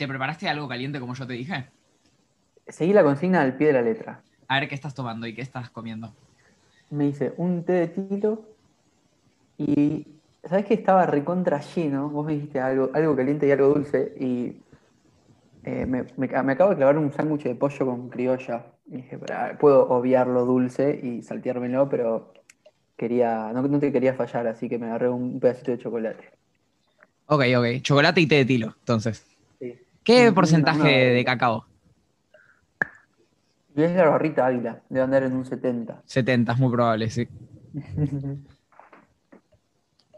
¿Te preparaste algo caliente como yo te dije? Seguí la consigna al pie de la letra. A ver qué estás tomando y qué estás comiendo. Me dice un té de tilo y sabes que estaba recontra lleno. Vos me dijiste algo, algo caliente y algo dulce y eh, me, me- me acabo de clavar un sándwich de pollo con criolla. Y dije, "Pará, puedo obviar lo dulce y salteármelo, pero quería, no, no te quería fallar, así que me agarré un pedacito de chocolate. Ok, ok. Chocolate y té de tilo, entonces. ¿Qué Una- porcentaje de cacao? Es la barrita águila, debe andar en un 70. 70, es muy probable, sí.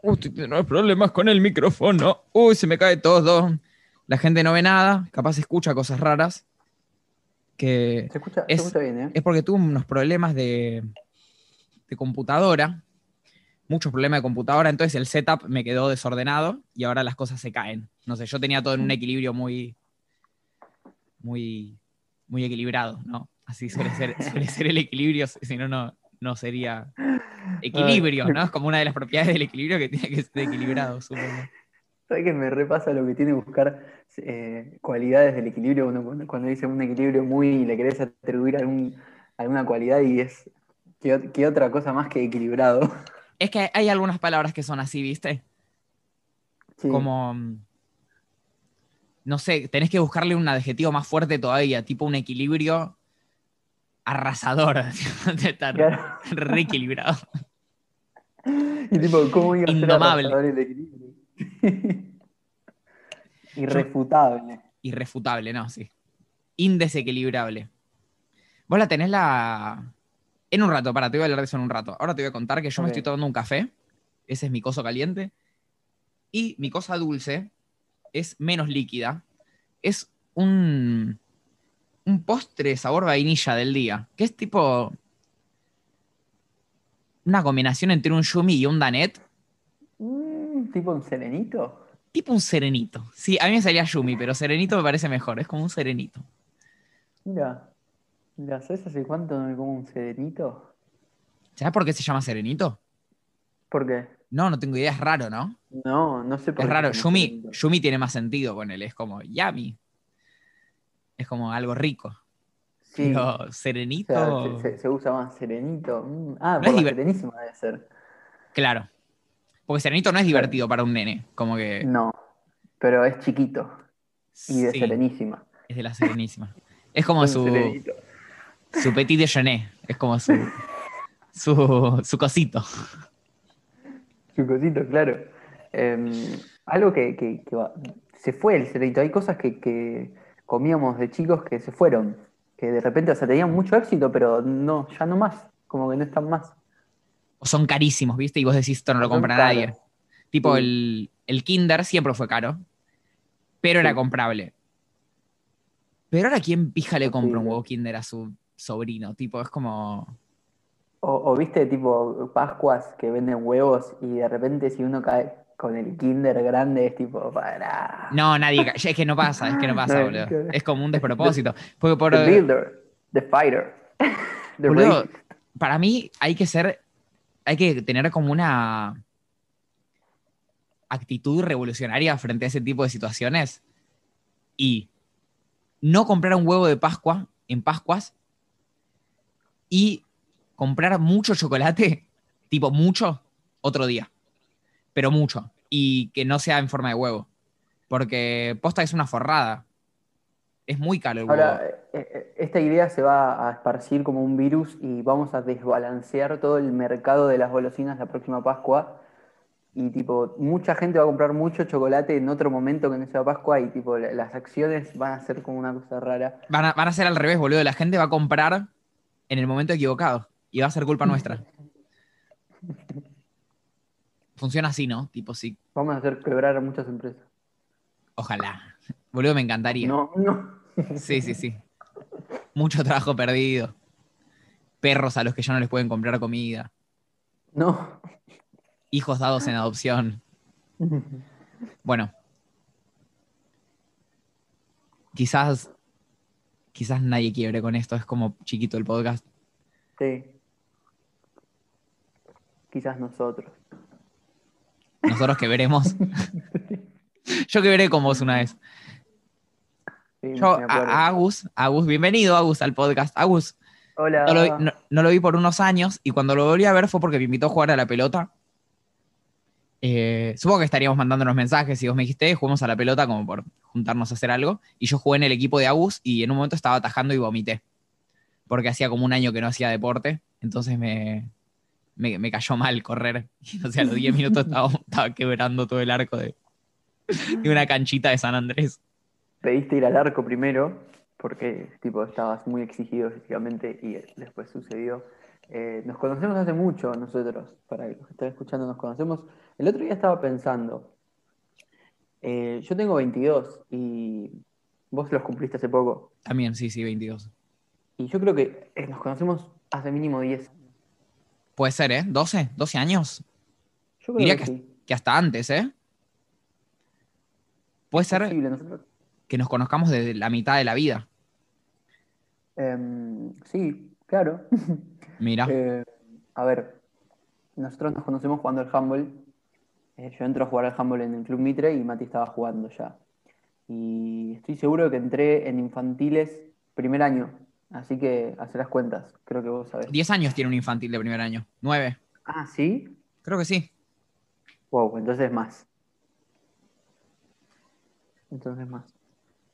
Uy, estoy teniendo problemas con el micrófono. Uy, se me cae todo. La gente no ve nada, capaz escucha cosas raras. Que Se escucha, Es- se escucha bien, ¿eh? es porque tuve unos problemas de, de computadora. Muchos problemas de computadora, entonces el setup me quedó desordenado y ahora las cosas se caen. No sé, yo tenía todo en un equilibrio muy. Muy. muy equilibrado, ¿no? Así suele ser, suele ser el equilibrio, si no, no, no sería equilibrio, ¿no? Es como una de las propiedades del equilibrio que tiene que ser equilibrado, supongo. ¿Sabes que me repasa lo que tiene buscar eh, cualidades del equilibrio? Uno cuando, dice un equilibrio muy y le querés atribuir algún, alguna cualidad y es que otra cosa más que equilibrado. Es que hay algunas palabras que son así, ¿viste? Sí. como mm, no sé, tenés que buscarle un adjetivo más fuerte todavía, tipo un equilibrio arrasador, de estar Claro. reequilibrado. Y tipo, ¿cómo iba a ser Indomable. arrasador el equilibrio? Irrefutable. Irrefutable, no, sí. Indesequilibrable. Vos la tenés la. En un rato, para, te voy a hablar de eso en un rato. Ahora te voy a contar que yo me estoy tomando un café. Ese es mi coso caliente. Y mi cosa dulce es menos líquida. Es un. Un postre sabor vainilla del día. Que es tipo. Una combinación entre un yumi y un danet. Mm, ¿Tipo un serenito? Tipo un serenito. Sí, a mí me salía yumi, pero serenito me parece mejor. Es como un serenito. Mira, mira, ¿sabes hace cuánto no me como un serenito? ¿Sabes por qué se llama serenito? ¿Por qué? No, no tengo idea, es raro, ¿no? No, no sé por Es qué raro. se llama Yumi. Yumi tiene más sentido con él, es como yummy. Es como algo rico. Sí. Pero O serenito. sea, se, usa más serenito. Mm, Ah, No es serenísima debe ser. Claro. Porque serenito no es divertido para un nene. Como que. No, pero es chiquito y de sí, serenísima. Es de la serenísima. Es como su, serenito. su petit déjeuner. Es como su. Su, su cosito. Su cosito, claro. Em, algo que, que- que va- se fue el serenito. Hay cosas que, que comíamos de chicos que se fueron. Que de repente, o sea, tenían mucho éxito, pero no, ya no más. Como que no están más. O son carísimos, ¿viste? Y vos decís, esto no lo Son compra caros. nadie. Tipo, Sí. el, el Kinder siempre fue caro. Pero era comprable. Pero ahora, ¿quién pija le compra un huevo Kinder a su sobrino? Tipo, es como. O, o viste, tipo, Pascuas que venden huevos y de repente si uno cae con el kinder grande es tipo, para. No, nadie. ca- Es que no pasa, es que no pasa, boludo. Es como un despropósito. Porque por, The builder, the fighter, the Boludo, para mí hay que ser. Hay que tener como una actitud revolucionaria frente a ese tipo de situaciones. Y no comprar un huevo de Pascua en Pascuas y comprar mucho chocolate, tipo mucho, otro día. Pero mucho. Y que no sea en forma de huevo. Porque posta es una forrada. Es muy caro el huevo. Ahora, eh, eh, esta idea se va a esparcir como un virus y vamos a desbalancear todo el mercado de las golosinas la próxima Pascua. Y tipo, mucha gente va a comprar mucho chocolate en otro momento que no sea Pascua y tipo, la- las acciones van a ser como una cosa rara. Van a, van a ser al revés, boludo. La gente va a comprar en el momento equivocado. Y va a ser culpa nuestra. Funciona así, ¿no? Tipo, sí. Vamos a hacer quebrar a muchas empresas. Ojalá. Boludo, me encantaría. No, no. Sí, sí, sí. Mucho trabajo perdido. Perros a los que ya no les pueden comprar comida. No. Hijos dados en adopción. Bueno. Quizás. Quizás nadie quiebre con esto. Es como chiquito el podcast. Sí. Quizás nosotros. Nosotros que veremos. Yo que veré con vos una vez. Sí, Yo, a, Agus, Agus, bienvenido Agus al podcast. Agus, Hola. no lo, vi, no- no lo vi por unos años y cuando lo volví a ver fue porque me invitó a jugar a la pelota. Eh, supongo que estaríamos mandándonos mensajes y vos me dijiste, juguemos a la pelota como por juntarnos a hacer algo. Y yo jugué en el equipo de Agus y en un momento estaba atajando y vomité. Porque hacía como un año que no hacía deporte. Entonces me, me, me cayó mal correr. No sé, a los 10 minutos estaba, estaba quebrando todo el arco de, de una canchita de San Andrés. Pediste ir al arco primero, porque tipo estabas muy exigido físicamente y después sucedió. Eh, nos conocemos hace mucho nosotros, para los que están escuchando, nos conocemos. El otro día estaba pensando, eh, yo tengo 22 y vos los cumpliste hace poco. También, sí, sí, 22. Y yo creo que eh, nos conocemos hace mínimo 10. Puede ser, ¿eh? ¿12? ¿12 años? Yo creo Diría que, que- sí. Que hasta antes, ¿eh? Puede ser Posible, nosotros- que nos conozcamos desde la mitad de la vida. Em, sí, claro. Mira. Eh, a ver, nosotros nos conocemos jugando al handball. Eh, yo entro a jugar al handball en el Club Mitre y Mati estaba jugando ya. Y estoy seguro que entré en infantiles primer año. Así que hacer las cuentas, creo que vos sabés. 10 años tiene un infantil de primer año. 9. Ah, ¿sí? Creo que sí. Wow, entonces más. Entonces más.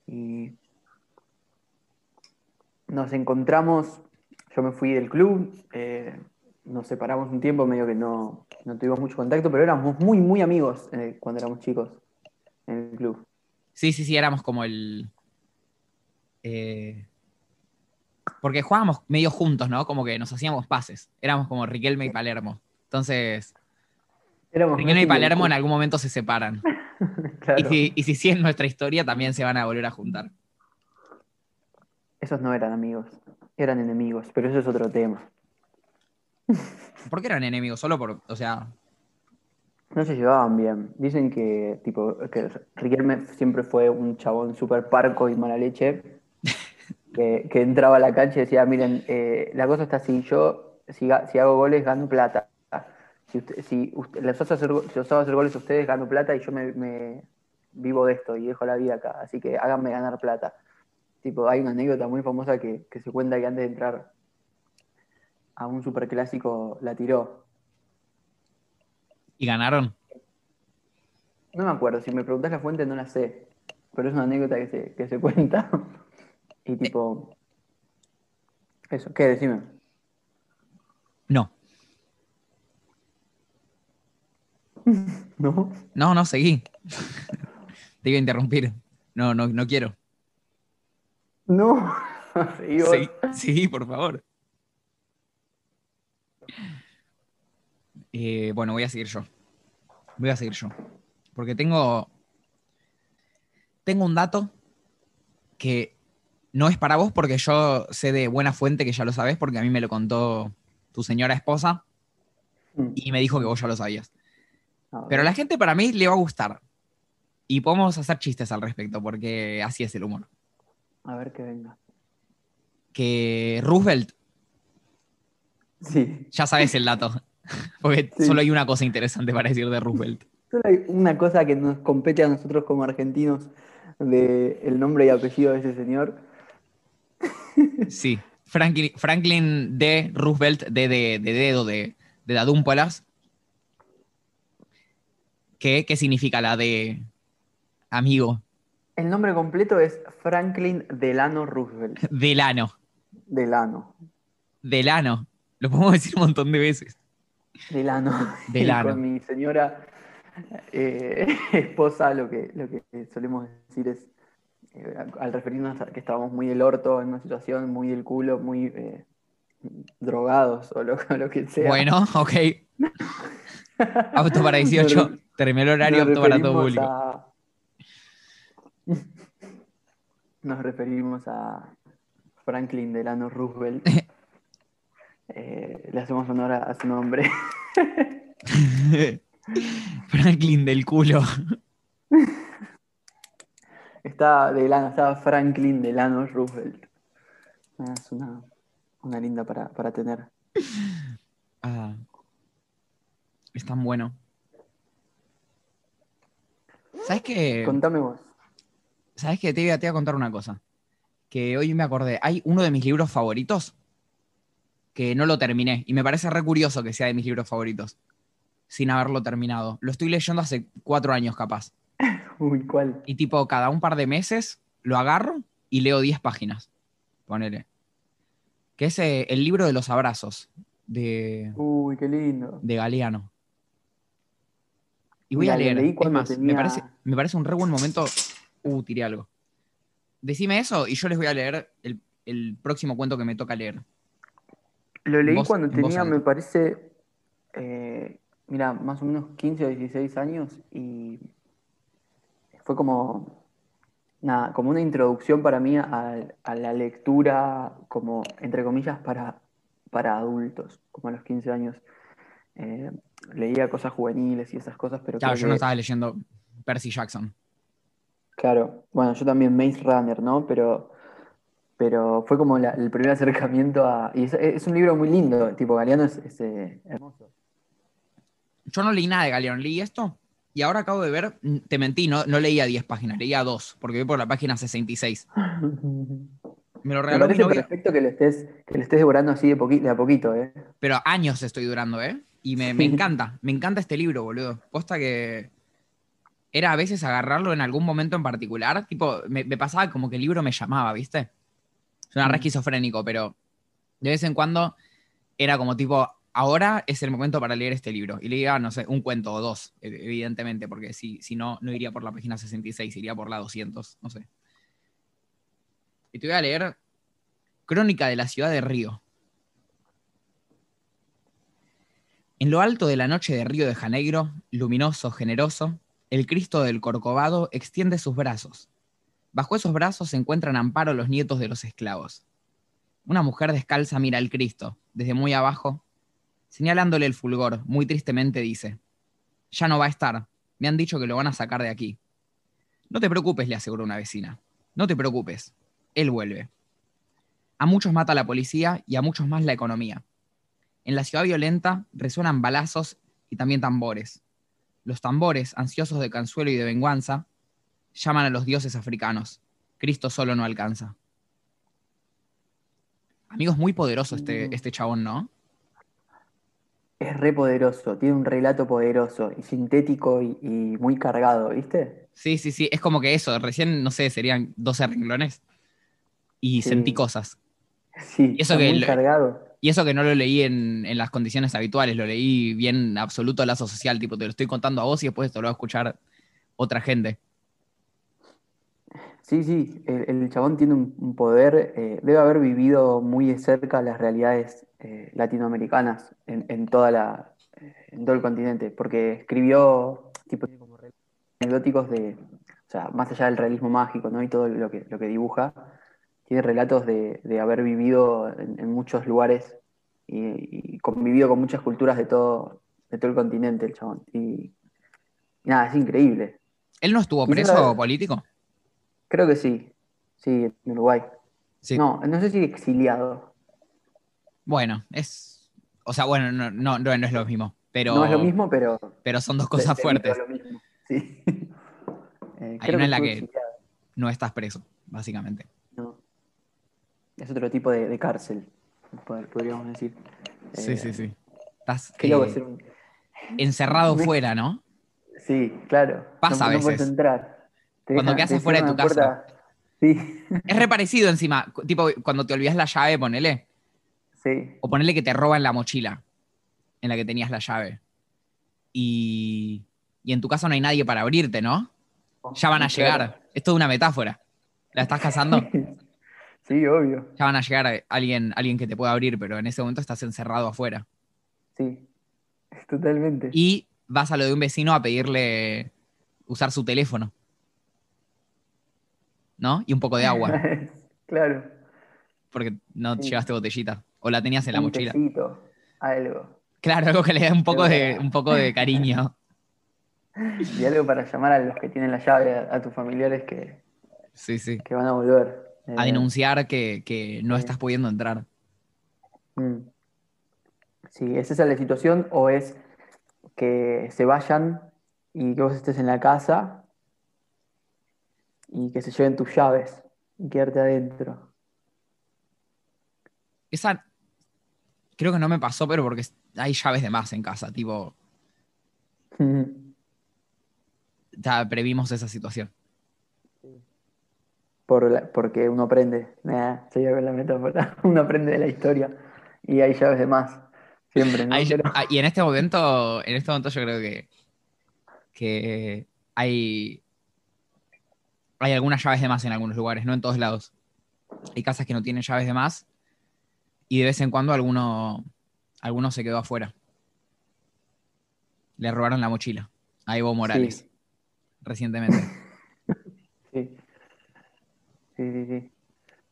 Y nos encontramos, yo me fui del club, eh, nos separamos un tiempo, medio que no, no tuvimos mucho contacto, pero éramos muy, muy amigos eh, cuando éramos chicos en el club. Sí, sí, sí, éramos como el. eh, porque jugábamos medio juntos, ¿no? Como que nos hacíamos pases. Éramos como Riquelme y Palermo. Entonces, Éramos Riquelme y Palermo en algún momento se separan. claro. Y, si, y si sí es nuestra historia, también se van a volver a juntar. Esos no eran amigos, eran enemigos, pero eso es otro tema. ¿Por qué eran enemigos? Solo por. O sea. No se llevaban bien. Dicen que, tipo, que Riquelme siempre fue un chabón súper parco y mala leche. Que, que entraba a la cancha y decía, miren, eh, la cosa está así, yo si, hago goles gano plata. Si, usted- si usted- les hago hacer, si os hago hacer goles a ustedes gano plata y yo me, me vivo de esto y dejo la vida acá. Así que háganme ganar plata. Tipo, hay una anécdota muy famosa que, que se cuenta que antes de entrar a un superclásico la tiró. Y ganaron. No me acuerdo, si me preguntas la fuente no la sé, pero es una anécdota que se, que se cuenta. Y tipo... Eso, ¿qué? Decime. No. ¿No? No, no, seguí. Te iba a interrumpir. No, no, no quiero. No. Seguí, seguí, por favor. Eh, bueno, voy a seguir yo. Voy a seguir yo. Porque tengo. Tengo un dato que no es para vos, porque yo sé de buena fuente que ya lo sabés, porque a mí me lo contó tu señora esposa Mm, y me dijo que vos ya lo sabías. a. Pero a la gente para mí le va a gustar. Y podemos hacer chistes al respecto, porque así es el humor. A ver que venga. Que Roosevelt, Sí. ya sabes el dato. Porque Sí. solo hay una cosa interesante para decir de Roosevelt. Solo hay una cosa que nos compete a nosotros como argentinos de el nombre y apellido de ese señor. Sí. Franklin, Franklin D. Roosevelt, D de, de dedo, de, de Dadúmpolas. ¿Qué, ¿Qué significa la de amigo? El nombre completo es Franklin Delano Roosevelt. Delano. Delano. Delano. Lo podemos decir un montón de veces. Delano. Delano. Y con mi señora eh, esposa lo que, lo que solemos decir es, al referirnos a que estábamos muy del orto, en una situación muy del culo, muy eh, drogados o lo, lo que sea. Bueno, ok. Auto para 18. Terminó el horario, apto para todo público. a- Nos referimos a Franklin Delano Roosevelt. Eh, le hacemos honor a su nombre. Franklin del culo. Está Delano, estaba Franklin Delano Roosevelt. Ah, Es una, una linda para, para tener. Ah, es tan bueno. ¿Sabes qué? Contame vos. ¿Sabes qué? Te voy, a, te voy a contar una cosa. Que hoy me acordé. Hay uno de mis libros favoritos que no lo terminé. Y me parece re curioso que sea de mis libros favoritos. Sin haberlo terminado. Lo estoy leyendo hace cuatro años, capaz. Uy, ¿cuál? Y tipo, cada un par de meses lo agarro y leo 10 páginas. Ponele. Que es eh, el libro de los abrazos de, Uy, qué lindo. de Galeano. Y voy Mira, a leer. leí Es más, me, tenía- parece, me parece un re buen momento. Uh, tiré algo. Decime eso y yo les voy a leer el, el próximo cuento que me toca leer. Lo leí cuando tenía, me parece, eh, mira, más o menos 15 o 16 años y fue como, nada, como una introducción para mí a, a la lectura, como, entre comillas, para, para adultos, como a los 15 años. Eh, leía cosas juveniles y esas cosas, pero Claro, yo no que- estaba leyendo Percy Jackson. Claro, bueno, yo también Maze Runner, ¿no? Pero, pero fue como la- el primer acercamiento a... Y es, es un libro muy lindo, tipo, Galeano es, es, eh, hermoso. Yo no leí nada de Galeano, leí esto y ahora acabo de ver, mm, te mentí, no, no leía 10 páginas, leía 2, porque voy por la página 66. Me lo Me regaló mi parece novia, perfecto que lo estés, que lo estés devorando así de, poqui- de a poquito, ¿eh? pero años estoy durando, ¿eh? Y me, me encanta, me encanta este libro, boludo. Posta que era a veces agarrarlo en algún momento en particular, tipo, me, me pasaba como que el libro me llamaba, ¿viste? Suena re Mm. esquizofrénico, pero de vez en cuando era como tipo, ahora es el momento para leer este libro. Y leía, no sé, un cuento o dos, e- evidentemente, porque si, si no, no iría por la página 66, iría por la 200, no sé. Y te voy a leer Crónica de la ciudad de Río. En lo alto de la noche de Río de Janeiro, luminoso, generoso, el Cristo del Corcovado extiende sus brazos. Bajo esos brazos se encuentran amparo los nietos de los esclavos. Una mujer descalza mira al Cristo, desde muy abajo, señalándole el fulgor, muy tristemente dice, Ya no va a estar, me han dicho que lo van a sacar de aquí. No te preocupes, le aseguró una vecina, no te preocupes, él vuelve. A muchos mata la policía y a muchos más la economía. En la ciudad violenta resuenan balazos y también tambores. Los tambores, ansiosos de consuelo y de venganza, llaman a los dioses africanos. Cristo solo no alcanza. Amigo, es muy poderoso este, Mm. este chabón, ¿no? Es re poderoso, tiene un relato poderoso y sintético y, y muy cargado, ¿viste? Sí, sí, sí. Es como que eso, recién, no sé, serían 12 renglones. Y Sí. sentí cosas. Sí, Y eso está que muy lo- cargado. Y eso que no lo leí en, en las condiciones habituales, lo leí bien absoluto lazo social, tipo, te lo estoy contando a vos y después te lo va a escuchar otra gente. Sí, sí, el, el chabón tiene un, un poder, eh, debe haber vivido muy de cerca las realidades eh, latinoamericanas en, en toda la, eh, en todo el continente, porque escribió tipo anecdóticos de, o sea, más allá del realismo mágico, ¿no? Y todo lo que, lo que dibuja, tiene relatos de, de haber vivido en, en muchos lugares y, y convivido con muchas culturas de todo, de todo el continente, el chabón. Y, y nada, es increíble. ¿Él no estuvo Quisiera preso ver- político? Creo que sí, sí, en Uruguay. Sí. No, no sé si exiliado. Bueno, es. O sea, bueno, no, no, no, es lo mismo. Pero, No es lo mismo, pero. pero son dos cosas fuertes. lo mismo, Sí. Eh, Hay una en la que- No estás preso, básicamente. no. Es otro tipo de, de cárcel, pod- podríamos decir. Sí, Eh, sí, sí. Estás eh, un- encerrado Me- fuera, ¿no? Sí, claro. Pasa no, a veces. entrar. Te Cuando dejan- quedas te afuera de tu puerta. Sí, Es reparecido encima. Tipo, cuando te olvidas la llave, ponele. Sí. O ponele que te roban la mochila en la que tenías la llave. Y, y en tu casa no hay nadie para abrirte, ¿no? Ya van a Claro. llegar. Es toda una metáfora. ¿La estás cazando? Sí, obvio. Ya van a llegar alguien, alguien que te pueda abrir, pero en ese momento estás encerrado afuera. Sí, totalmente. Y vas a lo de un vecino a pedirle usar su teléfono. ¿No? Y un poco de agua, claro. porque no Sí. llevaste botellita. O la tenías en la Un mochila. tecito, algo. Claro, algo que le dé un poco de, un poco de cariño. Y algo para llamar a los que tienen la llave, a, a tus familiares que, Sí, sí. que van a volver. A Eh, denunciar que, que no estás pudiendo entrar. mm. Sí, ¿es esa la situación o es que se vayan y que vos estés en la casa y que se lleven tus llaves y quedarte adentro. Esa creo que no me pasó, pero porque hay llaves de más en casa, tipo, ya previmos esa situación. Por la- porque uno aprende, nah, seguía con la metáfora, uno aprende de la historia y hay llaves de más, siempre, ¿no? Hay- Pero- ah, y en este momento, en este momento yo creo que, que hay, hay algunas llaves de más en algunos lugares, no en todos lados. Hay casas que no tienen llaves de más y de vez en cuando alguno, alguno se quedó afuera. Le robaron la mochila a Evo Morales Sí. recientemente. Sí. Sí, sí, sí.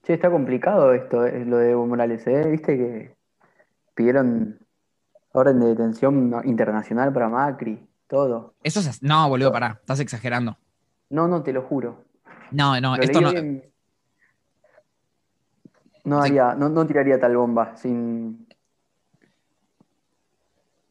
Che, está complicado esto, eh, lo de Evo Morales, ¿eh? Viste que pidieron orden de detención internacional para Macri, todo. Eso es, no, boludo, pará, estás exagerando. No, no, te lo juro. No, no, Lo esto no. No haría, no, no tiraría tal bomba sin.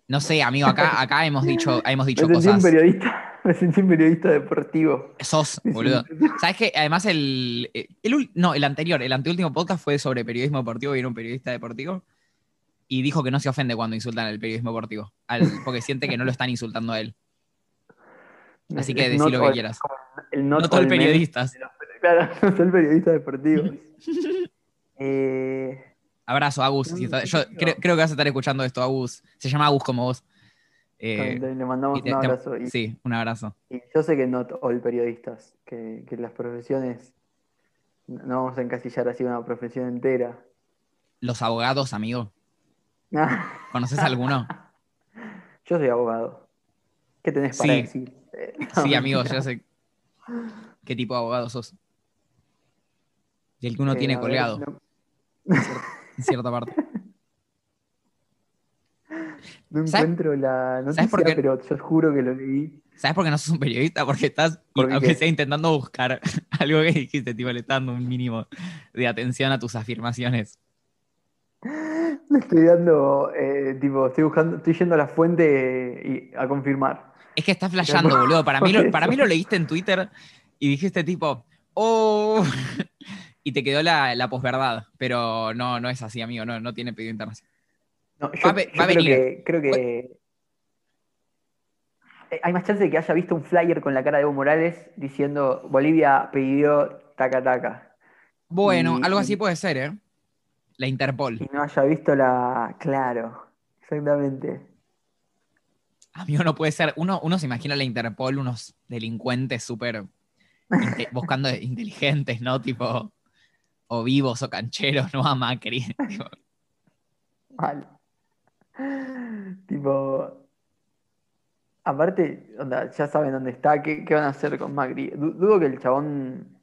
No sé, amigo, acá, acá hemos dicho, hemos Me dicho sentí un cosas. periodista, me sentí un periodista deportivo. Sos, boludo. ¿Sabes qué? Además, el, el no, el anterior, el anteúltimo podcast fue sobre periodismo deportivo y era un periodista deportivo. Y dijo que no se ofende cuando insultan al periodismo deportivo, al- porque siente que no lo están insultando a él. Así que decí lo que quieras. El No todo el los- Claro, no soy el periodista deportivo. Eh, Abrazo, Agus. si yo creo, creo que vas a estar escuchando esto, Agus. Se llama Agus como vos. Eh, le mandamos te- un te- abrazo. Y, sí, un abrazo. y yo sé que no all periodistas, que, que las profesiones no vamos a encasillar así una profesión entera. Los abogados, amigo. ¿Conoces alguno? Yo soy abogado. ¿Qué tenés para Sí. decir? Sí, amigo, ya sé qué tipo de abogado sos. Y el que uno Eh, tiene ver, colgado, no- en cierta parte. No ¿Sabes- encuentro la noticia, por qué? pero yo juro que lo leí. ¿Sabes por qué no sos un periodista? Porque estás, ¿Por aunque qué? sea intentando buscar algo que dijiste, tipo, le estás dando un mínimo de atención a tus afirmaciones. Me estoy dando, eh, tipo, estoy buscando, estoy yendo a la fuente y, a confirmar. Es que estás flasheando, boludo. Para mí, lo, para mí lo leíste en Twitter y dijiste tipo, oh, y te quedó la, la posverdad. Pero no, no es así, amigo, no, no tiene pedido internacional. No, yo, Va yo va creo venir. que, creo que eh, hay más chance de que haya visto un flyer con la cara de Evo Morales diciendo Bolivia pidió taca taca Bueno, Y- algo así puede ser, ¿eh? La Interpol. y no haya visto la. Claro, exactamente. Amigo, no puede ser. Uno, uno se imagina la Interpol, unos delincuentes súper buscando inteligentes, ¿no? Tipo, o vivos o cancheros, no a Macri. Tipo, Mal. Tipo. Aparte, onda, ya saben dónde está, qué, qué van a hacer con Macri. Du- dudo que el chabón.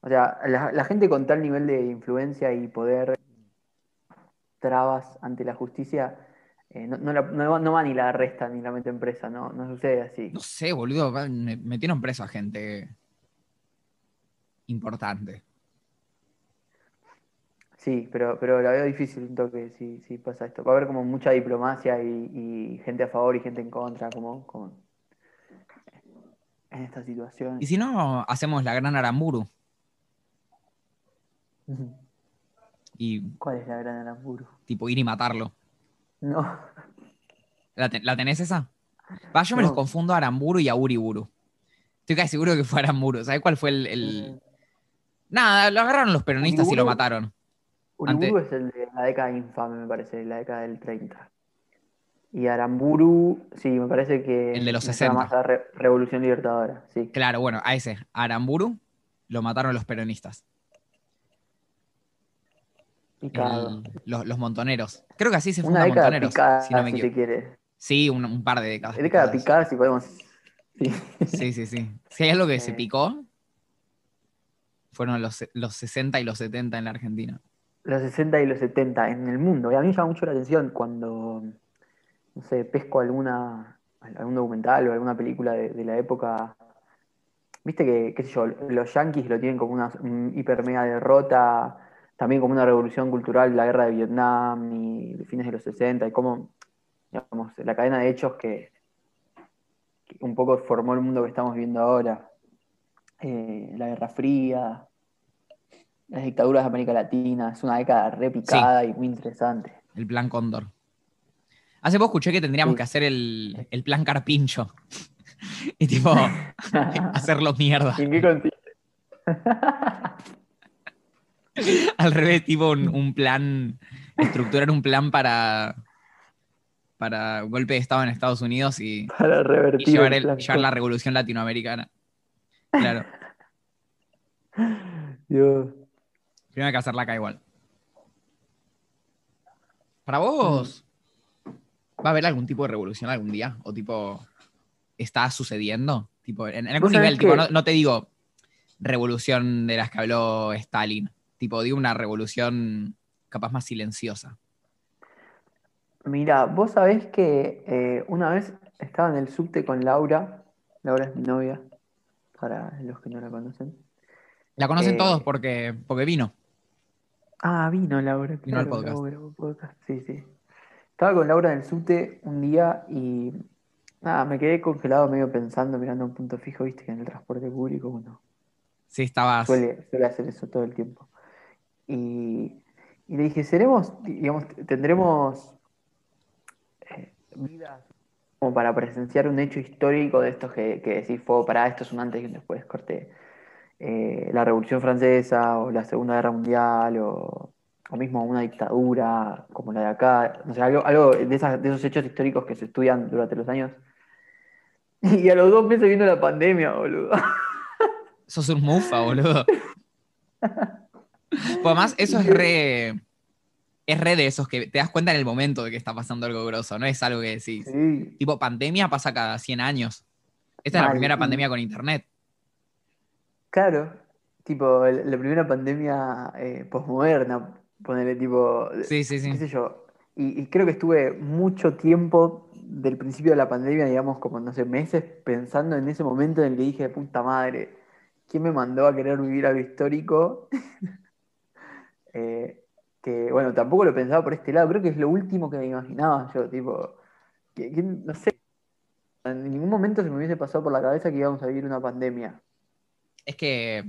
O sea, la, la gente con tal nivel de influencia y poder trabas ante la justicia, eh, no, no, la- no va- no va ni la arrestan ni la meten presa, no, no sucede así. no sé, boludo. Metieron preso a gente importante. Sí, pero, pero la veo difícil un toque si, si pasa esto. Va a haber como mucha diplomacia y, y gente a favor y gente en contra, como, como en esta situación. Y si no, hacemos la gran Aramburu. Y ¿Cuál es la gran Aramburu? tipo ir y matarlo. No. ¿La, ten- la tenés esa? Va, yo me los confundo a Aramburu y a Uriburu. Estoy casi seguro que fue Aramburu. ¿Sabes cuál fue el, el- Nada, lo agarraron los peronistas y lo mataron. Uriburu es el de la década infame, me parece, la década del 30. Y Aramburu, sí, me parece que El de los me suena 60. más a Re- Revolución Libertadora, sí. Claro, bueno, a ese, Aramburu, lo mataron los peronistas. Picado. El- los, los montoneros. Creo que así se funda Montoneros, picada, si no me si equivoco. quiere. Sí, un, un par de décadas. Década picadas. picada, si podemos. Sí. Sí, sí, sí. Si hay algo que se Eh. picó, fueron los, los 60 y los 70 en la Argentina. Los 60 y los 70 en el mundo. Y a mí me llama mucho la atención cuando, no sé, pesco alguna, algún documental o alguna película de, la época. Viste que, qué sé yo, los yanquis lo tienen como una un hiper mega derrota, también como una revolución cultural, la guerra de Vietnam y de fines de los 60, y como, digamos, la cadena de hechos que, que un poco formó el mundo que estamos viendo ahora. eh, la Guerra Fría, las dictaduras de América Latina. Es una década repicada y muy interesante. El plan Cóndor. Hace poco escuché que tendríamos Sí. que hacer el, el plan Carpincho. y tipo, hacerlo mierda. ¿Y en qué consiste? Al revés, tipo un, un plan, estructurar un plan para, para golpe de Estado en Estados Unidos y, Para y revertir llevar, el llevar la revolución latinoamericana. Claro, Dios. Primero hay que hacerla acá igual. ¿Para vos va a haber algún tipo de revolución algún día? ¿O tipo está sucediendo? Tipo, en, en algún nivel, tipo, que- no, no te digo revolución de las que habló Stalin, tipo, digo una revolución capaz más silenciosa. Mira, vos sabés que eh, una vez estaba en el subte con Laura. Laura es mi novia, para los que no la conocen. La conocen Eh, todos porque, porque vino. Ah, vino Laura, Vino al claro, podcast. Laura, un podcast, Sí, sí. Estaba con Laura en el subte un día y nada, me quedé congelado medio pensando, mirando un punto fijo, viste que en el transporte público uno Sí, estabas. suele, suele hacer eso todo el tiempo. Y, y le dije, seremos, digamos, tendremos eh, vidas como para presenciar un hecho histórico de estos que, que decís, fue para esto es un antes y un después, corte. Eh, la Revolución Francesa o la Segunda Guerra Mundial o, o mismo una dictadura como la de acá, no sé, algo, algo de, esas- de esos hechos históricos que se estudian durante los años. Y a los dos meses vino la pandemia, boludo. Sos un mufa, boludo. Pues además, eso es re. Es re de esos que te das cuenta en el momento de que está pasando algo grosso, no es algo que decís. Sí, Tipo, pandemia pasa cada 100 años. Esta es la primera pandemia con internet. Claro, tipo el- la primera pandemia eh, posmoderna, ponerle tipo, Sí, sí, qué sí. sé yo. Y, y creo que estuve mucho tiempo del principio de la pandemia, digamos, como no sé, meses pensando en ese momento en el que dije, puta madre, ¿quién me mandó a querer vivir algo histórico? Eh, que bueno, tampoco lo pensaba por este lado, creo que es lo último que me imaginaba yo, tipo, que, que no sé, en ningún momento se me hubiese pasado por la cabeza que íbamos a vivir una pandemia. Es que.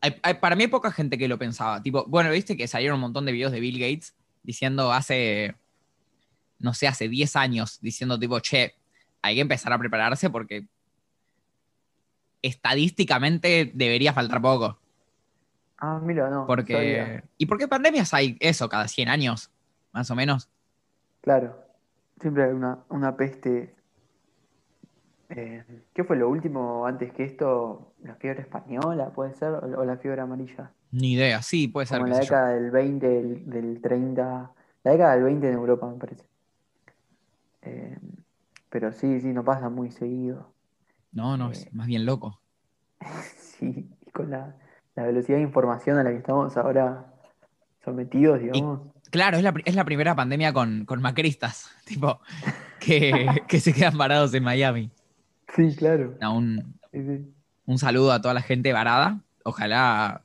hay- hay- para mí hay poca gente que lo pensaba. Tipo, bueno, viste que salieron un montón de videos de Bill Gates diciendo hace. No sé, hace 10 años, diciendo tipo, che, hay que empezar a prepararse porque estadísticamente debería faltar poco. Ah, mira, no, Porque. sabía. ¿Y por qué pandemias hay eso cada 100 años? Más o menos. Claro, siempre hay una, una peste. Eh, ¿qué fue lo último antes que esto? ¿La fiebre española puede ser? ¿O, la fiebre amarilla? Ni idea, sí, puede ser. Como en la yo. década del 20, del, del 30. La década del 20 en Europa, me parece. Eh, pero sí, sí, no pasa muy seguido. No, no, es Eh. más bien loco. Sí, y con la, la velocidad de información a la que estamos ahora sometidos, digamos. Claro, es la, es la primera pandemia con, con macristas, tipo, que, que se quedan varados en Miami. Sí, claro. No, un, Sí, sí. un saludo a toda la gente varada. Ojalá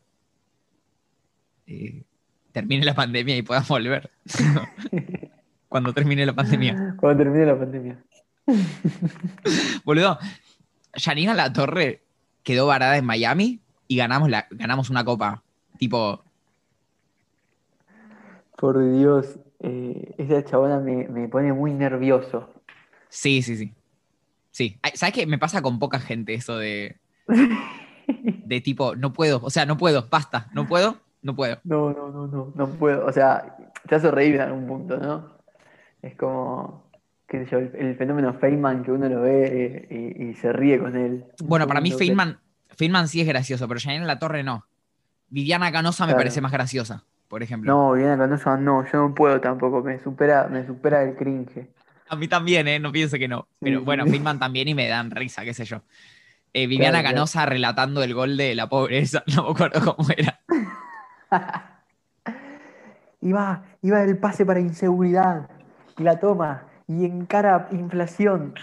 eh, termine la pandemia y puedan volver. Cuando termine la pandemia. Cuando termine la pandemia. Boludo, Janina La Torre quedó varada en Miami y ganamos, la, ganamos una copa. Tipo, Por Dios, eh, esa chabona me, me pone muy nervioso. sí, sí, sí. Sí. ¿Sabes qué? Me pasa con poca gente eso de, de tipo, no puedo, o sea, no puedo, basta, no puedo, no puedo. No, no, no, no, no puedo. O sea, te hace reír en algún punto, ¿no? Es como, qué sé yo, el, el fenómeno Feynman que uno lo ve eh, y, y se ríe con él. Bueno, para mí Feynman, Feynman sí es gracioso, pero Janina La Torre no. Viviana Canosa me parece más graciosa, por ejemplo. No, Viviana Canosa no, yo no puedo tampoco, me supera, me supera el cringe. A mí también, ¿eh? No pienso que no. Pero bueno. Feynman también y me dan risa, qué sé yo. Eh, Viviana Claro, claro. Canosa relatando el gol de la pobreza, no me acuerdo cómo era. Iba, iba el pase para inseguridad, y la toma, y encara inflación.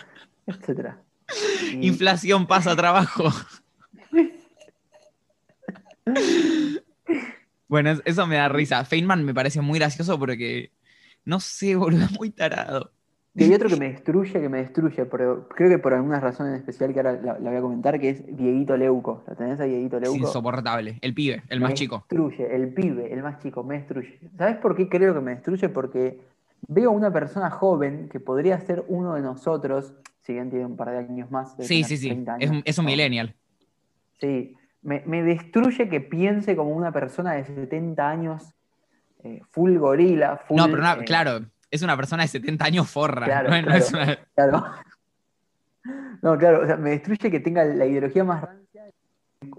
Y- Inflación pasa trabajo. Bueno, es- eso me da risa. Feynman me parece muy gracioso porque, no sé, boludo, muy tarado. Y hay otro que me destruye, que me destruye, pero creo que por alguna razón en especial que ahora la, la voy a comentar, que es Dieguito Leuco. ¿La tenés a Dieguito Es Leuco? insoportable. El pibe, el Me más chico. destruye, el pibe, el más chico, me destruye. ¿Sabes por qué creo que me destruye? Porque veo a una persona joven que podría ser uno de nosotros, si bien tiene un par de años más. Sí, sí, sí. 30 Es, un- es millennial. Sí, me, me destruye que piense como una persona de 70 años, eh, full gorila, full. No, pero no, eh, claro, es una persona de 70 años forra. Claro, no, no claro. es una- Claro. No, claro, o sea, me destruye que tenga la ideología más rancia,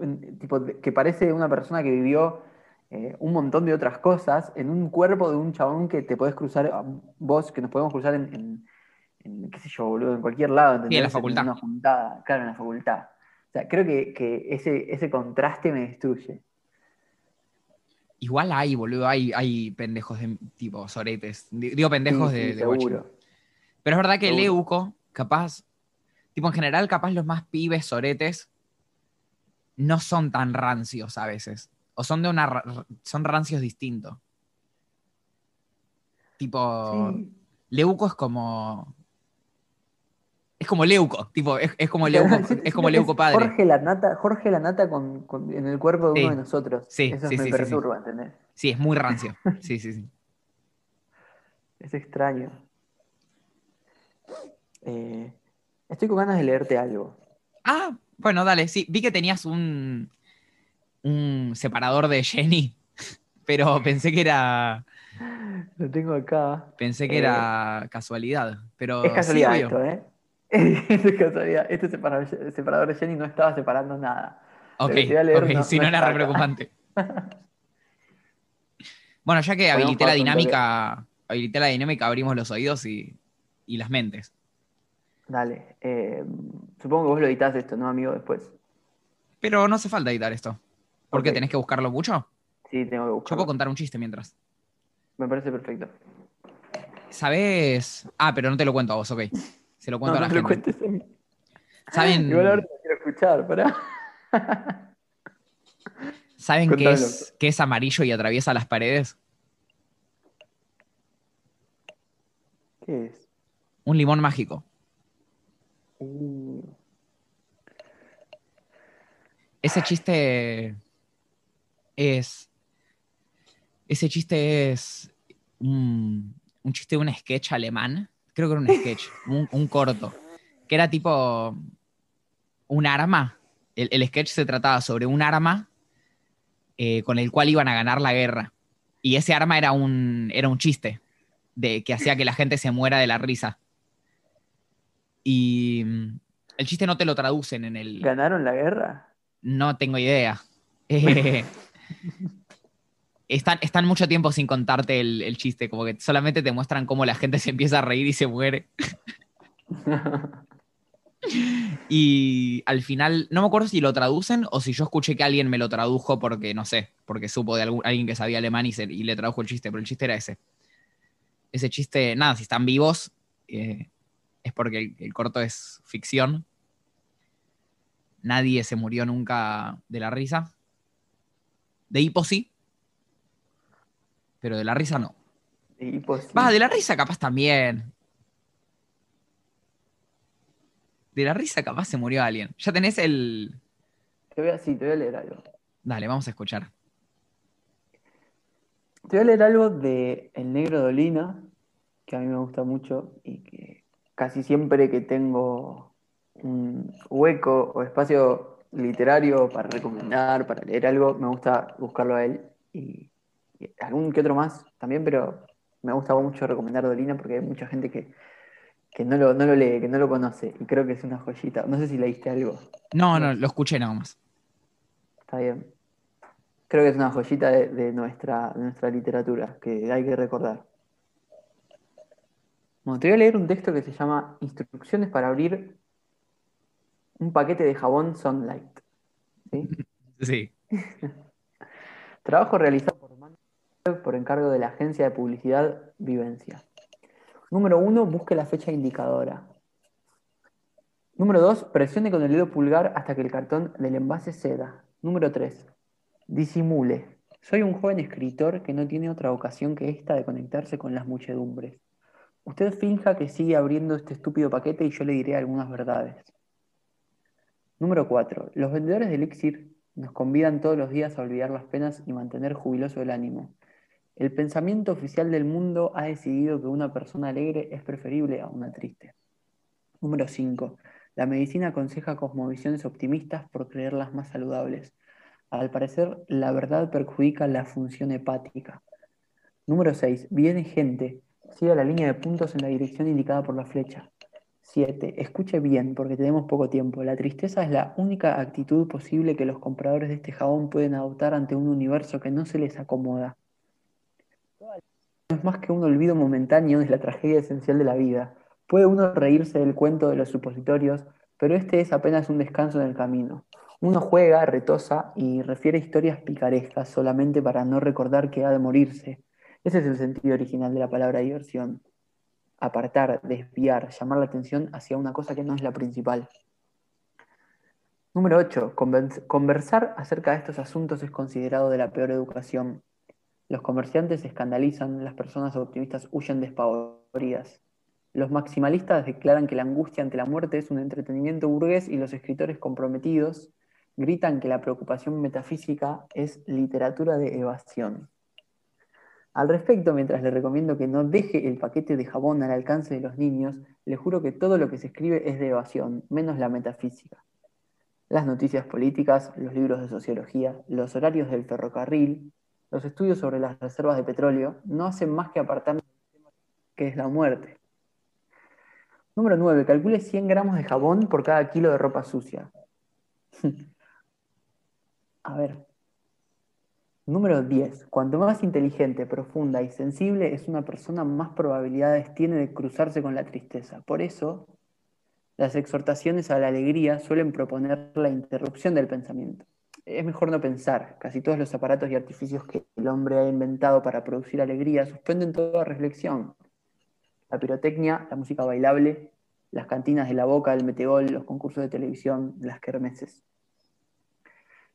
en- tipo, que parece una persona que vivió eh, un montón de otras cosas en un cuerpo de un chabón que te podés cruzar, a vos, que nos podemos cruzar en, en- en, qué sé yo, boludo, en cualquier lado, ¿entendés? la facultad. una juntada, claro, en la facultad. O sea, creo que, que ese, ese contraste me destruye. Igual hay, boludo, hay, hay pendejos de tipo soretes. Di- Digo pendejos Sí, de, sí, de seguro. Pero es verdad que el Seguro. Euco, capaz, tipo en general, capaz los más pibes soretes no son tan rancios a veces. O son de una son rancios distintos. Tipo, Sí. Leuco es como. Es como Leuco, tipo, es, es como Leuco, Sí, es como Leuco padre. Jorge Lanata, Jorge Lanata con, con- en el cuerpo de Sí. uno de nosotros. Sí, Eso sí, me perturba, ¿entendés? Sí, es muy rancio. Sí, sí, sí. Es extraño. Eh, estoy con ganas de leerte algo. Ah, bueno, dale, sí. Vi que tenías un, un separador de Jenny, pero pensé que era. Lo tengo acá. Pensé que Eh, era casualidad. Pero Es casualidad sí, esto, ¿eh? es casualidad. Este separador, separador de Jenny no estaba separando nada. Ok, leer no- si no no era re preocupante. bueno, ya que habilité la dinámica, habilité la dinámica, abrimos los oídos y, y las mentes. Dale. eh, supongo que vos lo editás esto, ¿no, amigo? Después. Pero no hace falta editar esto. ¿Por qué? ¿Tenés que buscarlo mucho? Sí, tengo que Yo buscarlo. puedo contar un chiste mientras. Me parece perfecto. ¿Sabés? Ah, pero no te lo cuento a vos, ok. Se lo cuento no, a no la lo gente. cuentes a mí. ¿Saben, Igual ahora te quiero escuchar, pará. ¿saben qué, es, qué es amarillo y atraviesa las paredes? ¿Qué es? Un limón mágico. Uh, Ese chiste es. Ese chiste es un, un chiste de un sketch alemán. Creo que era un sketch, un, un corto. Que era tipo un arma. El, el sketch se trataba sobre un arma eh, con el cual iban a ganar la guerra. Y ese arma era un, era un chiste de, que hacía que la gente se muera de la risa. Y mm, el chiste no te lo traducen en el, ¿Ganaron la guerra? no tengo idea. Eh, están, están mucho tiempo sin contarte el, el chiste, como que solamente te muestran cómo la gente se empieza a reír y se muere. Y al final, no me acuerdo si lo traducen o si yo escuché que alguien me lo tradujo porque, no sé, porque supo de algún- alguien que sabía alemán y, se- y le tradujo el chiste, pero el chiste era ese. Ese chiste, nada, si están vivos, eh, es porque el, el corto es ficción. Nadie se murió nunca de la risa. De hipo sí, pero de la risa no. Y pues, sí. Va, de la risa capaz también. De la risa capaz se murió alguien. Ya tenés el... Te voy a, sí, te voy a leer algo. Dale, vamos a escuchar. Te voy a leer algo de El Negro Dolina, que a mí me gusta mucho y que casi siempre que tengo un hueco o espacio literario para recomendar, para leer algo, me gusta buscarlo a él y, y algún que otro más también, pero me gusta mucho recomendar Dolina porque hay mucha gente que, que no, lo, no lo lee, que no lo conoce y creo que es una joyita. No sé si leíste algo, No, no, lo escuché nada más. está bien. Creo que es una joyita de, de nuestra, de nuestra literatura que hay que recordar. Bueno, te voy a leer un texto que se llama Instrucciones para abrir un paquete de jabón Sunlight. ¿Sí? Sí. Trabajo realizado por encargo de la agencia de publicidad Vivencia. Número uno, busque la fecha indicadora. Número dos, presione con el dedo pulgar hasta que el cartón del envase ceda. Número tres, disimule. Soy un joven escritor que no tiene otra ocasión que esta de conectarse con las muchedumbres. Usted finja que sigue abriendo este estúpido paquete y yo le diré algunas verdades. Número 4. Los vendedores de elixir nos convidan todos los días a olvidar las penas y mantener jubiloso el ánimo. El pensamiento oficial del mundo ha decidido que una persona alegre es preferible a una triste. Número 5. La medicina aconseja cosmovisiones optimistas por creerlas más saludables. Al parecer, la verdad perjudica la función hepática. Número 6. Viene gente Siga la línea de puntos en la dirección indicada por la flecha. 7. Escuche bien, porque tenemos poco tiempo. La tristeza es la única actitud posible que los compradores de este jabón pueden adoptar ante un universo que no se les acomoda. Es más que un olvido momentáneo de la tragedia esencial de la vida. Puede uno reírse del cuento de los supositorios, pero este es apenas un descanso en el camino. Uno juega, retosa y refiere historias picarescas solamente para no recordar que ha de morirse ese es el sentido original de la palabra diversión. Apartar, desviar, llamar la atención hacia una cosa que no es la principal. Número 8. Conversar acerca de estos asuntos es considerado de la peor educación. Los comerciantes se escandalizan, las personas optimistas huyen despavoridas. Los maximalistas declaran que la angustia ante la muerte es un entretenimiento burgués y los escritores comprometidos gritan que la preocupación metafísica es literatura de evasión. Al respecto, mientras le recomiendo que no deje el paquete de jabón al alcance de los niños, le juro que todo lo que se escribe es de evasión, menos la metafísica. Las noticias políticas, los libros de sociología, los horarios del ferrocarril, los estudios sobre las reservas de petróleo, no hacen más que apartarnos del tema que es la muerte. Número 9. Calcule 100 gramos de jabón por cada kilo de ropa sucia. A ver, Número 10. Cuanto más inteligente, profunda y sensible es una persona, más probabilidades tiene de cruzarse con la tristeza. Por eso, las exhortaciones a la alegría suelen proponer la interrupción del pensamiento. Es mejor no pensar. Casi todos los aparatos y artificios que el hombre ha inventado para producir alegría suspenden toda reflexión. La pirotecnia, la música bailable, las cantinas de la boca, el metegol, los concursos de televisión, las kermeses.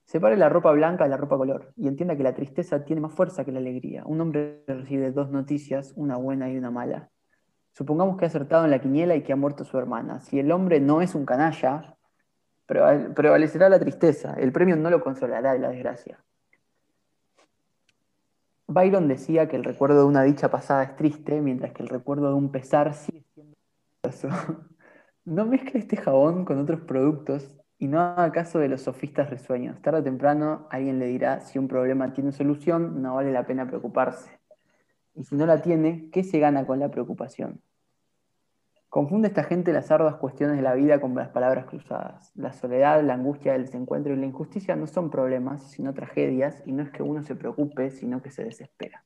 Separe la ropa blanca de la ropa color y entienda que la tristeza tiene más fuerza que la alegría. Un hombre recibe dos noticias, una buena y una mala. Supongamos que ha acertado en la quiniela y que ha muerto su hermana. Si el hombre no es un canalla, prevalecerá la tristeza. El premio no lo consolará de la desgracia. Byron decía que el recuerdo de una dicha pasada es triste, mientras que el recuerdo de un pesar sigue siendo No mezcle este jabón con otros productos y no haga caso de los sofistas risueños. Tarde o temprano alguien le dirá, si un problema tiene solución, no vale la pena preocuparse. Y si no la tiene, ¿qué se gana con la preocupación? Confunde esta gente las arduas cuestiones de la vida con las palabras cruzadas. La soledad, la angustia, el desencuentro y la injusticia no son problemas, sino tragedias, y no es que uno se preocupe, sino que se desespera.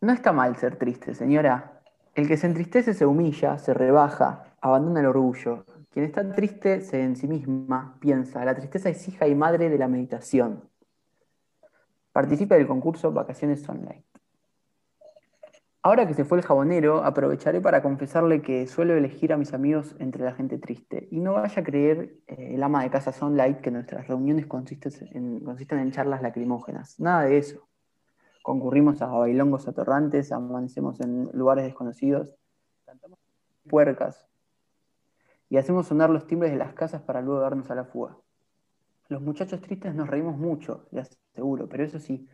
No está mal ser triste, señora. El que se entristece se humilla, se rebaja, abandona el orgullo, quien está triste se en sí misma piensa, la tristeza es hija y madre de la meditación. Participa del concurso Vacaciones Sunlight. Ahora que se fue el jabonero, aprovecharé para confesarle que suelo elegir a mis amigos entre la gente triste. Y no vaya a creer eh, el ama de casa Sunlight que nuestras reuniones consisten en, consisten en charlas lacrimógenas. Nada de eso. Concurrimos a bailongos atorrantes, amanecemos en lugares desconocidos, cantamos puercas, y hacemos sonar los timbres de las casas para luego darnos a la fuga. Los muchachos tristes nos reímos mucho, les aseguro, pero eso sí,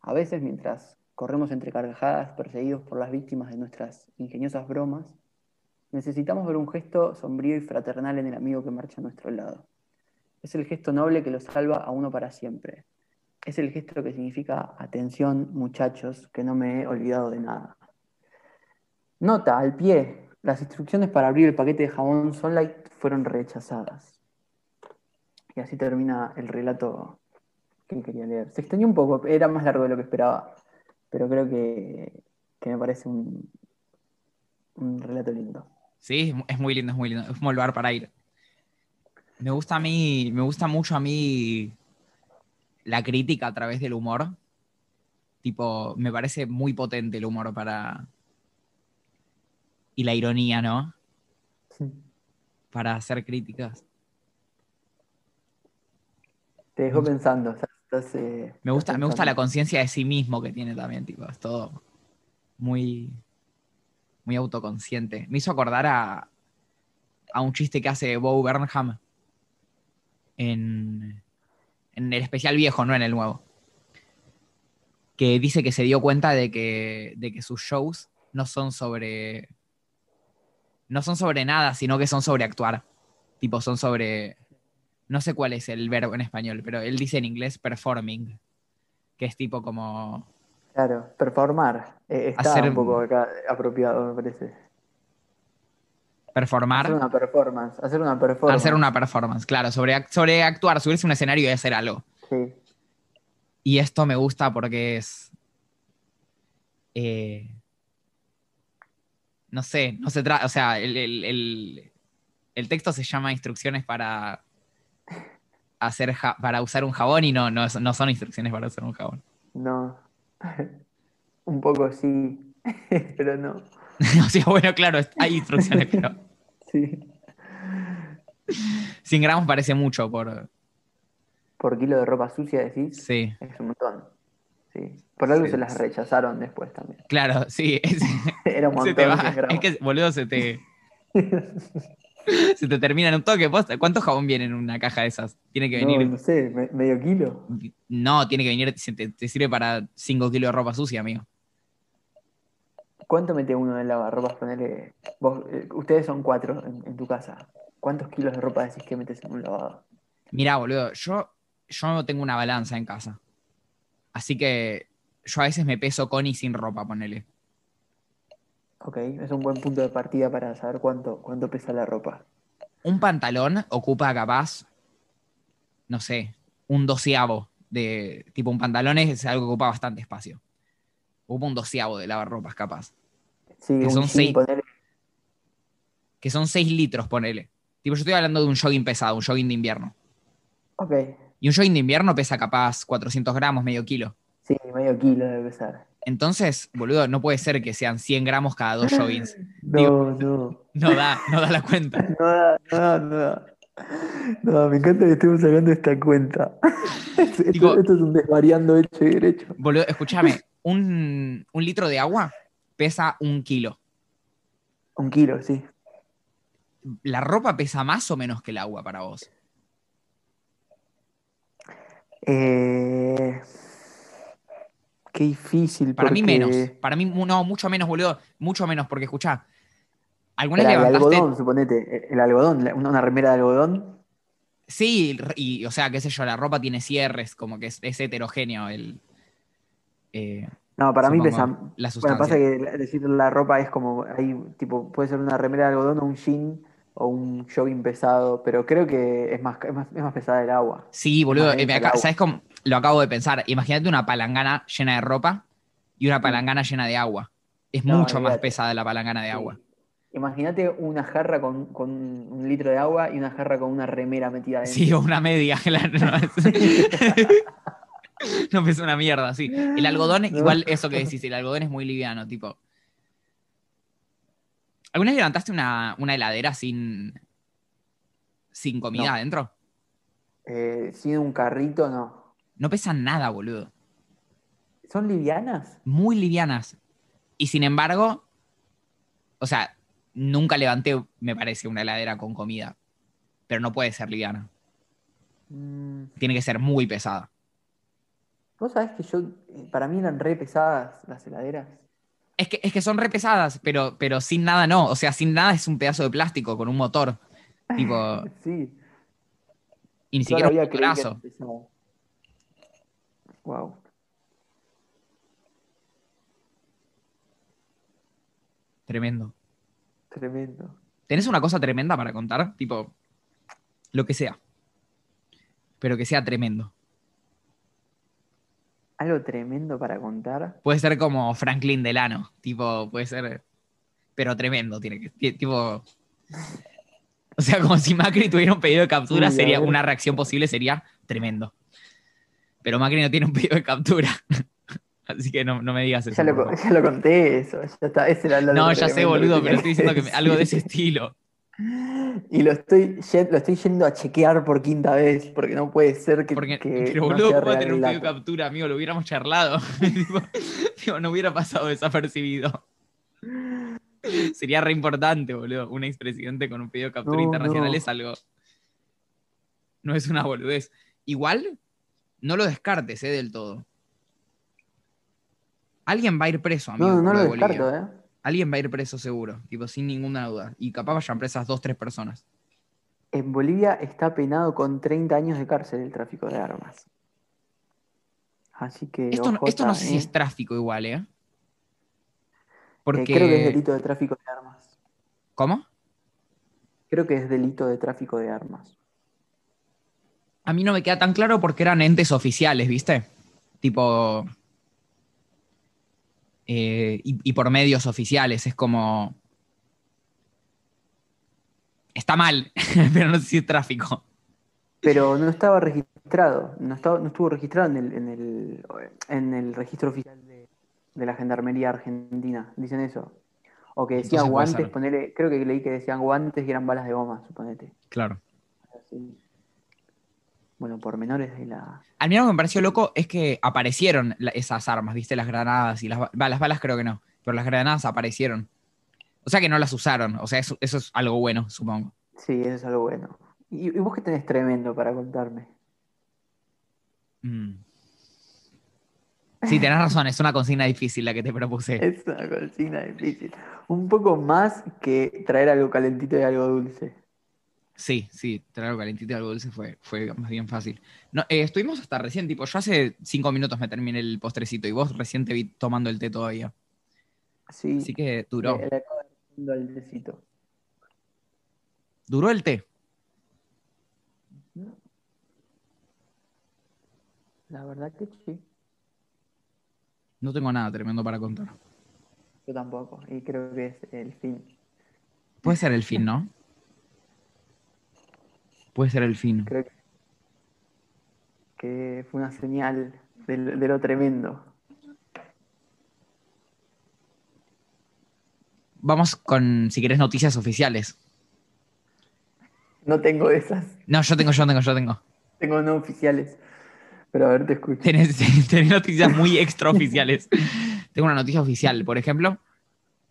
a veces mientras corremos entre carcajadas perseguidos por las víctimas de nuestras ingeniosas bromas, necesitamos ver un gesto sombrío y fraternal en el amigo que marcha a nuestro lado. Es el gesto noble que lo salva a uno para siempre. Es el gesto que significa atención, muchachos, que no me he olvidado de nada. Nota al pie, las instrucciones para abrir el paquete de jabón Sunlight fueron rechazadas. Y así termina el relato que quería leer. Se extendió un poco, era más largo de lo que esperaba, pero creo que, me parece un, un relato lindo. Sí, es muy lindo, es muy lindo. Es un lugar para ir. Me gusta a mí, me gusta mucho a mí la crítica a través del humor. Tipo, me parece muy potente el humor para, y la ironía, ¿no? Sí. Para hacer críticas. Te dejo pensando. Me gusta, me gusta la conciencia de sí mismo que tiene también, tipo, es todo. muy, muy autoconsciente. Me hizo acordar a, a un chiste que hace Bo Burnham en, en el especial viejo, no en el nuevo. Que dice que se dio cuenta de que, de que sus shows no son sobre. No son sobre nada, sino que son sobre actuar. Tipo, son sobre. No sé cuál es el verbo en español, pero él dice en inglés performing. Que es tipo como. Claro, performar. Eh, está Hacer- un poco acá apropiado, me parece. Performar. Hacer una performance. Hacer una performance. Hacer una performance, claro, sobre, sobre actuar, subirse a un escenario y hacer algo. Sí. Y esto me gusta porque es. eh, no sé, no se trata. O sea, el, el- el- el texto se llama Instrucciones para hacer ja- para usar un jabón y no, no, no son instrucciones para usar un jabón. No. un poco sí, pero no. o sea, bueno, claro, hay instrucciones, pero Sí. 100 gramos parece mucho por. Por kilo de ropa sucia decís, Sí, es un montón. Sí. Por algo Sí. se las rechazaron después también. claro, sí. es- Era un se montón. te va. 100 gramos. Es que, boludo, se te. Se te termina en un toque. posta. ¿Cuánto jabón viene en una caja de esas? Tiene que venir. no sé, me- medio kilo. No, tiene que venir. Te, te sirve para 5 kilos de ropa sucia, amigo. ¿Cuánto mete uno en lavarropas? Ponele, vos, eh, ustedes son cuatro en, en tu casa. ¿Cuántos kilos de ropa decís que metes en un lavado? Mirá, boludo, yo, yo no tengo una balanza en casa. Así que yo a veces me peso con y sin ropa, ponele. Ok, es un buen punto de partida para saber cuánto, cuánto pesa la ropa. Un pantalón ocupa capaz, no sé, un doceavo de. Tipo, un pantalón es algo que ocupa bastante espacio. Ocupa un doceavo de lavarropas, capaz. Sí, Que un son jean, seis- ponele, Que son 6 litros, ponele. Tipo, yo estoy hablando de un jogging pesado, un jogging de invierno. Ok, Y un jogging de invierno pesa capaz 400 gramos, medio kilo. sí, medio kilo debe pesar. Entonces, boludo, no puede ser que sean 100 gramos cada dos joggings. No, no. No da, no da la cuenta. No da, no da, no da. No, me encanta que estemos sacando esta cuenta. esto, Digo- esto es un desvariando hecho y derecho. Boludo, escúchame, un, un litro de agua pesa un kilo. Un kilo, sí. ¿La ropa pesa más o menos que el agua para vos? Eh, qué difícil. Para mí porque- menos. Para mí, no, mucho menos, boludo. Mucho menos, porque escuchá. ¿Alguna vez Espera, el levantaste? algodón, suponete. El algodón, una remera de algodón. Sí, y, o sea, qué sé yo, la ropa tiene cierres, como que es, es heterogéneo el. eh, No, para mí pesa. La Bueno, sustancia. pasa que decir la ropa es como, ahí, tipo, puede ser una remera de algodón o un jean o un jogging pesado, pero creo que es más, es más, es más pesada el agua. Sí, boludo, eh, me acá- agua. ¿sabes cómo? Lo acabo de pensar. Imagínate una palangana llena de ropa y una palangana llena de agua. Es No, mucho más pesada la palangana de Sí. agua. Imagínate una jarra con, con un litro de agua y una jarra con una remera metida dentro. Sí, o una media, claro. No, No pesa una mierda, sí. El algodón, igual eso que decís, el algodón es muy liviano, tipo. ¿Alguna vez levantaste una, una heladera sin, sin comida No. adentro? Eh, sin un carrito, no. No pesan nada, boludo. ¿Son livianas? Muy livianas. Y sin embargo, o sea, nunca levanté, me parece, una heladera con comida. Pero no puede ser liviana. Mm, Tiene que ser muy pesada. Vos sabés que yo, eh, para mí eran re pesadas las heladeras. Es que, es que son re pesadas, pero, pero sin nada no. O sea, sin nada es un pedazo de plástico con un motor. Tipo, Sí. y ni siquiera un pesadas. Wow. Tremendo. Tremendo. ¿Tenés una cosa tremenda para contar? Tipo, lo que sea. Pero que sea tremendo. Algo tremendo para contar. Puede ser como Franklin Delano. Tipo, puede ser. Pero tremendo, tiene que. ti- Tipo. O sea, como si Macri tuviera un pedido de captura, sería una reacción posible sería tremendo. Pero Macri no tiene un pedido de captura. Así que no, no me digas eso. Ya lo, ya lo conté eso. Ya está. Ese era No, ya sé, boludo, pero estoy diciendo que algo de ese estilo. Y lo estoy, lo estoy yendo a chequear por quinta vez, porque no puede ser que, Porque, que pero no boludo, sea ¿cómo va a real tener un dato. captura, amigo? Lo hubiéramos charlado. No hubiera pasado desapercibido. Sería re importante, boludo. Un expresidente con un pedido de captura No, internacional no. es algo. No es una boludez. Igual, no lo descartes, eh, del todo. Alguien va a ir preso, amigo. No, no lo de descarto, ¿eh? Alguien va a ir preso seguro, tipo, sin ninguna duda. Y capaz vayan presas dos, tres personas. En Bolivia está penado con 30 años de cárcel el tráfico de armas. Así que. Esto, no- ojota, esto no sé si es tráfico igual, ¿eh? Eh, creo que es delito de tráfico de armas. ¿Cómo? Creo que es delito de tráfico de armas. A mí no me queda tan claro porque eran entes oficiales, ¿viste? Tipo. Eh, y, y por medios oficiales. Es como. Está mal, pero no sé si es tráfico. Pero no estaba registrado, no, estaba, no estuvo registrado en el, en el, en el registro oficial de, de la Gendarmería Argentina. Dicen eso. O que decían Entonces guantes, ponele, creo que leí que decían guantes y eran balas de goma, suponete. Claro. Así. Bueno, por menores de la. A mí algo que me pareció loco es que aparecieron la- esas armas, ¿viste? Las granadas y las, ba- va, las balas, creo que no. Pero las granadas aparecieron. O sea que no las usaron. O sea, eso, eso es algo bueno, supongo. Sí, eso es algo bueno. ¿Y, y vos qué tenés tremendo para contarme? Mm. Sí, tenés razón, es una consigna difícil la que te propuse. Es una consigna difícil. Un poco más que traer algo calentito y algo dulce. Sí, sí, traer algo calentito y algo dulce fue, fue más bien fácil. No, eh, estuvimos hasta recién, tipo, yo hace cinco minutos me terminé el postrecito y vos recién te vi tomando el té todavía. Sí, Así que duró. le, al tecito. Duró el té. La verdad que sí. No tengo nada tremendo para contar. Yo tampoco. Y creo que es el fin. Puede ser el fin, ¿no? Puede ser el fin. Creo que, fue una señal de, lo- de lo tremendo. Vamos con, si querés, noticias oficiales. No tengo esas. No, yo tengo, yo tengo, yo tengo. Tengo no oficiales. Pero a ver, te escucho. Tenés, tenés noticias muy extraoficiales. Tengo una noticia oficial, por ejemplo.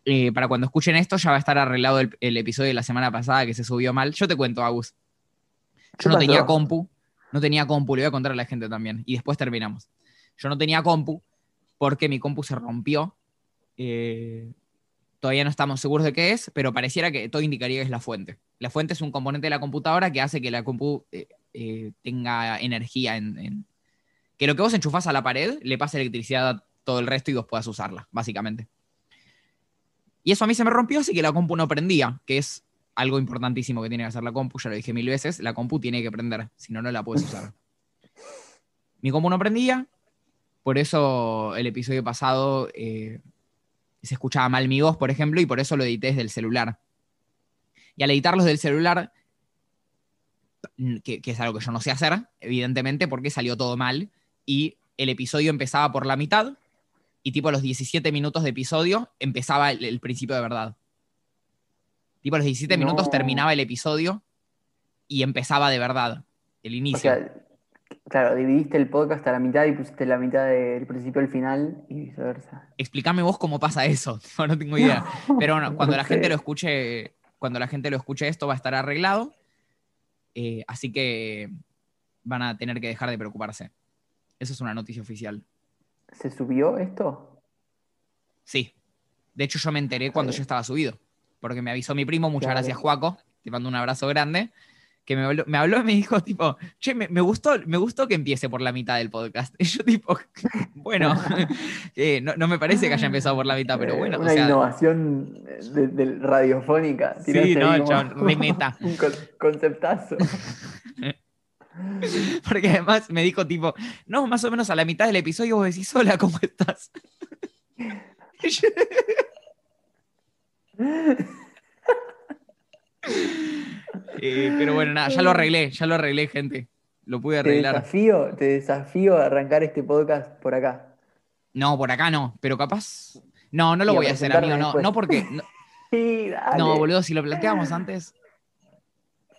eh, para cuando escuchen esto, ya va a estar arreglado el, el episodio de la semana pasada que se subió mal. Yo te cuento, Agus. ¿Qué Yo no pasó? tenía compu. No tenía compu, le voy a contar a la gente también. Y después terminamos. Yo no tenía compu porque mi compu se rompió. Eh, todavía no estamos seguros de qué es, pero pareciera que todo indicaría que es la fuente. La fuente es un componente de la computadora que hace que la compu eh, eh, tenga energía en, en- Que lo que vos enchufás a la pared le pase electricidad a todo el resto y vos puedas usarla, básicamente. Y eso a mí se me rompió, así que la compu no prendía, que es algo importantísimo que tiene que hacer la compu, ya lo dije mil veces, la compu tiene que prender, si no, no la puedes usar. Mi compu no prendía, por eso el episodio pasado eh, se escuchaba mal mi voz, por ejemplo, y por eso lo edité desde el celular. Y al editarlos del celular, que, es algo que yo no sé hacer, evidentemente, porque salió todo mal, y el episodio empezaba por la mitad, y tipo a los 17 minutos de episodio empezaba el principio de verdad. Tipo a los 17 No. minutos terminaba el episodio y empezaba de verdad, el O inicio. sea, claro, dividiste el podcast a la mitad y pusiste la mitad del principio al final y viceversa. Explícame vos cómo pasa eso, tipo, no tengo idea. Pero bueno, cuando No la gente lo escuche, cuando la gente lo escuche esto va a estar arreglado. Eh, así que van a tener que dejar de preocuparse. Eso es una noticia oficial. ¿Se subió esto? Sí. De hecho, yo me enteré cuando ya estaba subido. Porque me avisó mi primo, muchas Claro. gracias, Juaco. Te mando un abrazo grande. Que me habló, me habló y me dijo, tipo, che, me, me gustó, me gustó que empiece por la mitad del podcast. Y yo, tipo, bueno, eh, no, no me parece que haya empezado por la mitad, pero bueno. o Una sea, innovación de, de radiofónica. Sí, no, chabón, re meta. Un con- conceptazo. Porque además me dijo tipo, no, más o menos a la mitad del episodio vos decís, hola, ¿cómo estás? Eh, pero bueno, nada, ya lo arreglé, ya lo arreglé, gente. Lo pude Te arreglar. desafío, te desafío a arrancar este podcast por acá. No, por acá no, pero capaz. No, no lo Y voy a hacer, amigo, no, después. no porque. No, Sí, no, boludo, si lo planteamos antes.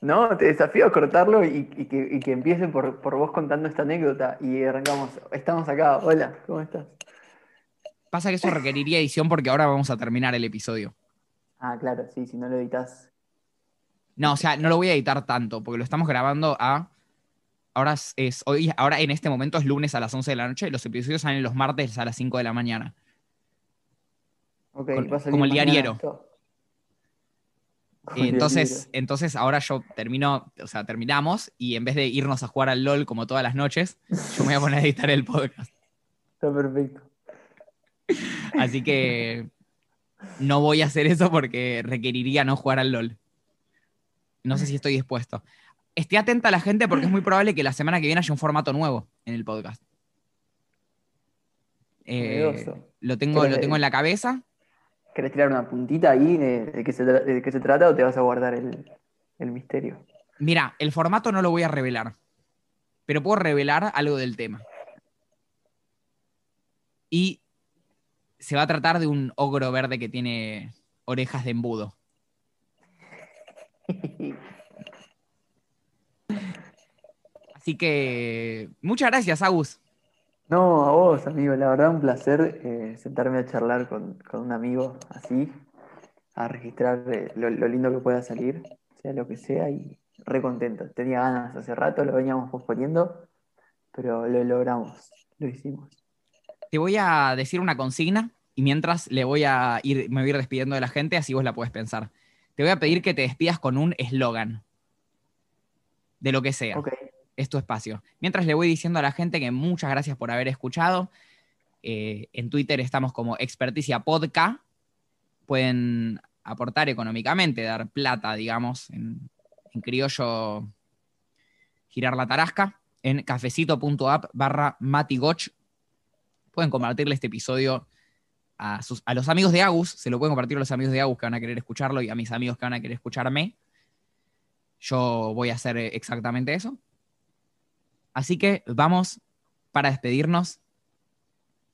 No, te desafío a cortarlo y, que, y que, empiece por, por, vos contando esta anécdota y arrancamos. Estamos acá. Hola, ¿cómo estás? Pasa que eso requeriría edición porque ahora vamos a terminar el episodio. Ah, claro, sí, si no lo editas. No, o sea, no lo voy a editar tanto porque lo estamos grabando a. Ahora es, hoy, ahora en este momento es lunes a las 11 de la noche. Los episodios salen los martes a las 5 de la mañana. Ok, como el diariero. entonces, entonces ahora yo termino, o sea, terminamos y en vez de irnos a jugar al LOL como todas las noches, yo me voy a poner a editar el podcast. Está perfecto. Así que no voy a hacer eso porque requeriría no jugar al LOL. No sé si estoy dispuesto. Esté atenta a la gente porque es muy probable que la semana que viene haya un formato nuevo en el podcast. Eh, lo, tengo, lo tengo en la cabeza. ¿Querés tirar una puntita ahí de, qué, se, trata o te vas a guardar el, el misterio? Mira, el formato no lo voy a revelar, pero puedo revelar algo del tema. Y se va a tratar de un ogro verde que tiene orejas de embudo. Así que muchas gracias, Agus. No, a vos, amigo. La verdad, un placer eh, sentarme a charlar con, un amigo así, a registrar eh, lo, lindo que pueda salir, sea lo que sea, y re contento. Tenía ganas hace rato, lo veníamos posponiendo, pero lo logramos, lo hicimos. Te voy a decir una consigna y mientras le voy a ir, me voy a ir despidiendo de la gente, así vos la puedes pensar. Te voy a pedir que te despidas con un eslogan. De lo que sea. Es tu espacio. Mientras le voy diciendo a la gente que muchas gracias por haber escuchado. Eh, en Twitter estamos como Experticia Podcast. Pueden aportar económicamente, dar plata, digamos, en, en criollo, girar la tarasca. En cafecito.app barra matigoch. Pueden compartirle este episodio a, los amigos de Agus, se lo pueden compartir a los amigos de Agus que van a querer escucharlo y a mis amigos que van a querer escucharme. Yo voy a hacer exactamente eso. Así que vamos para despedirnos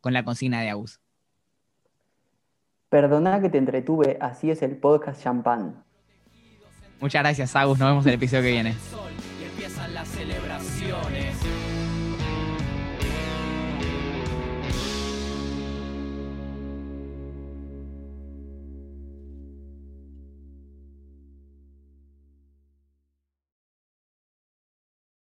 con la consigna de Agus. Perdona que te entretuve, así es el podcast champán. Muchas gracias, Agus. Nos vemos en el episodio que viene.